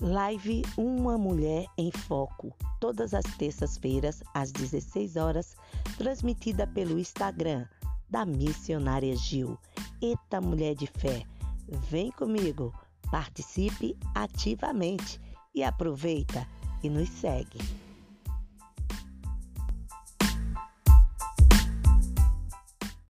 Live Uma Mulher em Foco, todas as terças-feiras, às 16 horas, transmitida pelo Instagram da Missionária Gil. Eita Mulher de Fé, vem comigo, participe ativamente e aproveita e nos segue.